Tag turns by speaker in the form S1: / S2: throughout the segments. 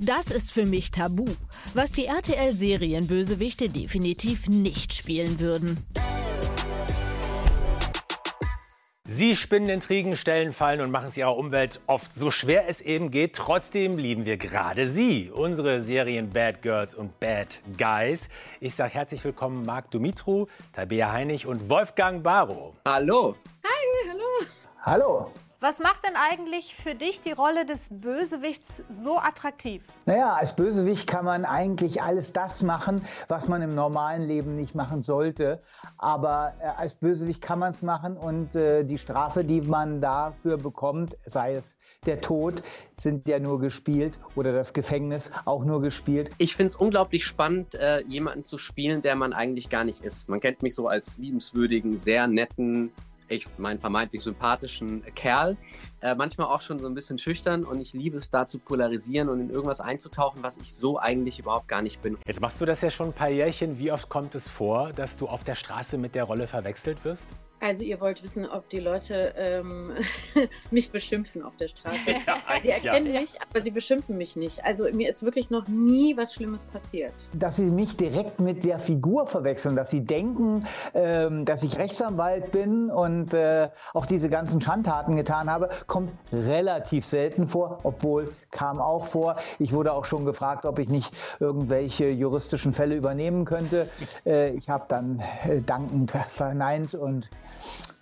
S1: Das ist für mich tabu, was die RTL-Serienbösewichte definitiv nicht spielen würden.
S2: Sie spinnen Intrigen, stellen Fallen und machen es ihrer Umwelt oft so schwer es eben geht. Trotzdem lieben wir gerade Sie, unsere Serien Bad Girls und Bad Guys. Ich sage herzlich willkommen Marc Dumitru, Tabea Heinig und Wolfgang Barrow.
S3: Hallo.
S4: Hi, hallo.
S5: Hallo.
S4: Was macht denn eigentlich für dich die Rolle des Bösewichts so attraktiv?
S5: Naja, als Bösewicht kann man eigentlich alles das machen, was man im normalen Leben nicht machen sollte. Aber äh, als Bösewicht kann man es machen und äh, die Strafe, die man dafür bekommt, sei es der Tod, sind ja nur gespielt oder das Gefängnis auch nur gespielt.
S3: Ich finde es unglaublich spannend, äh, jemanden zu spielen, der man eigentlich gar nicht ist. Man kennt mich so als liebenswürdigen, sehr netten, ich meinen vermeintlich sympathischen Kerl, äh, manchmal auch schon so ein bisschen schüchtern und ich liebe es da zu polarisieren und in irgendwas einzutauchen, was ich so eigentlich überhaupt gar nicht bin.
S2: Jetzt machst du das ja schon ein paar Jährchen. Wie oft kommt es vor, dass du auf der Straße mit der Rolle verwechselt wirst?
S6: Also ihr wollt wissen, ob die Leute ähm, mich beschimpfen auf der Straße. Ja, die erkennen ja. mich, aber sie beschimpfen mich nicht. Also mir ist wirklich noch nie was Schlimmes passiert.
S5: Dass sie mich direkt mit der Figur verwechseln, dass sie denken, ähm, dass ich Rechtsanwalt bin und äh, auch diese ganzen Schandtaten getan habe, kommt relativ selten vor, obwohl kam auch vor. Ich wurde auch schon gefragt, ob ich nicht irgendwelche juristischen Fälle übernehmen könnte. Äh, ich habe dann äh, dankend verneint und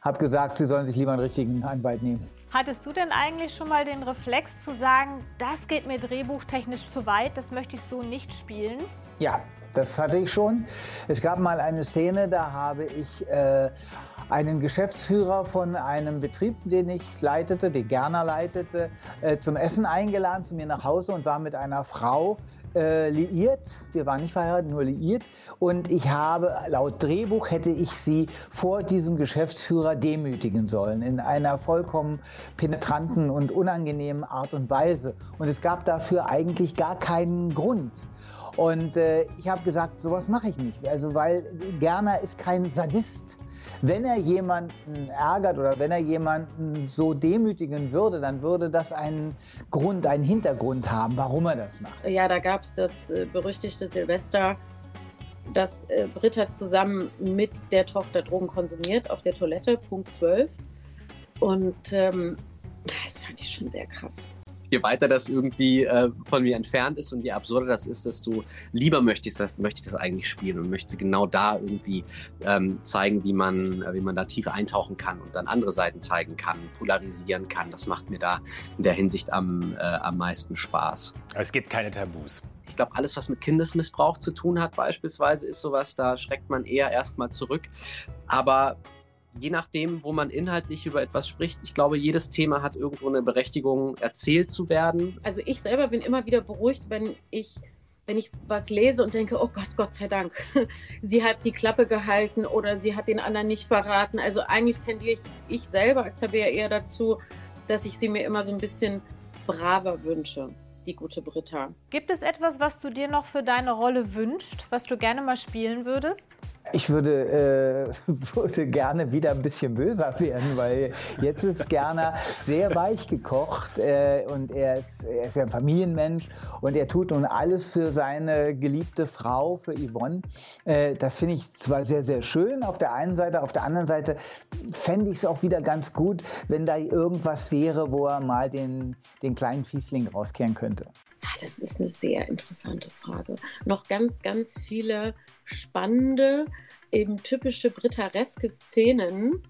S5: habe gesagt, sie sollen sich lieber einen richtigen Anwalt nehmen.
S4: Hattest du denn eigentlich schon mal den Reflex zu sagen, das geht mir drehbuchtechnisch zu weit, das möchte ich so nicht spielen?
S5: Ja, das hatte ich schon. Es gab mal eine Szene, da habe ich äh, einen Geschäftsführer von einem Betrieb, den ich leitete, den Gerner leitete, äh, zum Essen eingeladen zu mir nach Hause und war mit einer Frau äh, liiert. Wir waren nicht verheiratet, nur liiert. Und ich habe, laut Drehbuch hätte ich sie vor diesem Geschäftsführer demütigen sollen. In einer vollkommen penetranten und unangenehmen Art und Weise. Und es gab dafür eigentlich gar keinen Grund. Und äh, ich habe gesagt, sowas mache ich nicht. Also, weil Gerner ist kein Sadist wenn er jemanden ärgert oder wenn er jemanden so demütigen würde, dann würde das einen Grund, einen Hintergrund haben, warum er das macht.
S6: Ja, da gab es das äh, berüchtigte Silvester, dass äh, Britta zusammen mit der Tochter Drogen konsumiert auf der Toilette, Punkt 12. Und ähm, das fand ich schon sehr krass
S3: je weiter das irgendwie äh, von mir entfernt ist und je absurder das ist, desto lieber möchte ich das, möchte ich das eigentlich spielen und möchte genau da irgendwie ähm, zeigen, wie man, äh, wie man da tief eintauchen kann und dann andere Seiten zeigen kann, polarisieren kann. Das macht mir da in der Hinsicht am, äh, am meisten Spaß.
S2: Es gibt keine Tabus.
S3: Ich glaube, alles, was mit Kindesmissbrauch zu tun hat, beispielsweise, ist sowas, da schreckt man eher erstmal zurück. Aber je nachdem, wo man inhaltlich über etwas spricht, ich glaube, jedes Thema hat irgendwo eine Berechtigung, erzählt zu werden.
S6: Also ich selber bin immer wieder beruhigt, wenn ich wenn ich was lese und denke, oh Gott, Gott sei Dank, sie hat die Klappe gehalten oder sie hat den anderen nicht verraten. Also eigentlich tendiere ich, ich selber als Tabea eher dazu, dass ich sie mir immer so ein bisschen braver wünsche, die gute Britta.
S4: Gibt es etwas, was du dir noch für deine Rolle wünschst, was du gerne mal spielen würdest?
S5: Ich würde, äh, würde gerne wieder ein bisschen böser werden, weil jetzt ist Gerner sehr weich gekocht äh, und er ist, er ist ja ein Familienmensch und er tut nun alles für seine geliebte Frau, für Yvonne. Äh, das finde ich zwar sehr, sehr schön auf der einen Seite, auf der anderen Seite fände ich es auch wieder ganz gut, wenn da irgendwas wäre, wo er mal den, den kleinen Fiesling rauskehren könnte.
S6: Ah, das ist eine sehr interessante Frage. Noch ganz, ganz viele spannende, eben typische brittareske Szenen,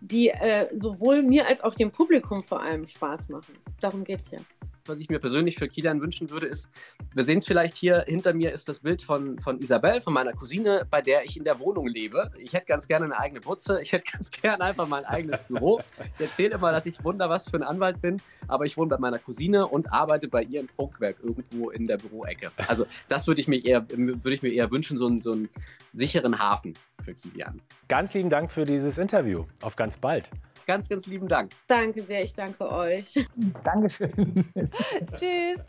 S6: die äh, sowohl mir als auch dem Publikum vor allem Spaß machen. Darum geht es ja
S3: was ich mir persönlich für Kilian wünschen würde, ist, wir sehen es vielleicht hier, hinter mir ist das Bild von, von Isabel, von meiner Cousine, bei der ich in der Wohnung lebe. Ich hätte ganz gerne eine eigene Butze, ich hätte ganz gerne einfach mein eigenes Büro. Ich erzähle immer, dass ich wunder was für ein Anwalt bin, aber ich wohne bei meiner Cousine und arbeite bei ihr im Prunkwerk irgendwo in der Büroecke. Also das würde ich, mich eher, würde ich mir eher wünschen, so, einen, so einen sicheren Hafen für Kilian.
S2: Ganz lieben Dank für dieses Interview. Auf ganz bald.
S3: Ganz, ganz lieben Dank.
S6: Danke sehr, ich danke euch.
S5: Dankeschön.
S4: Tschüss.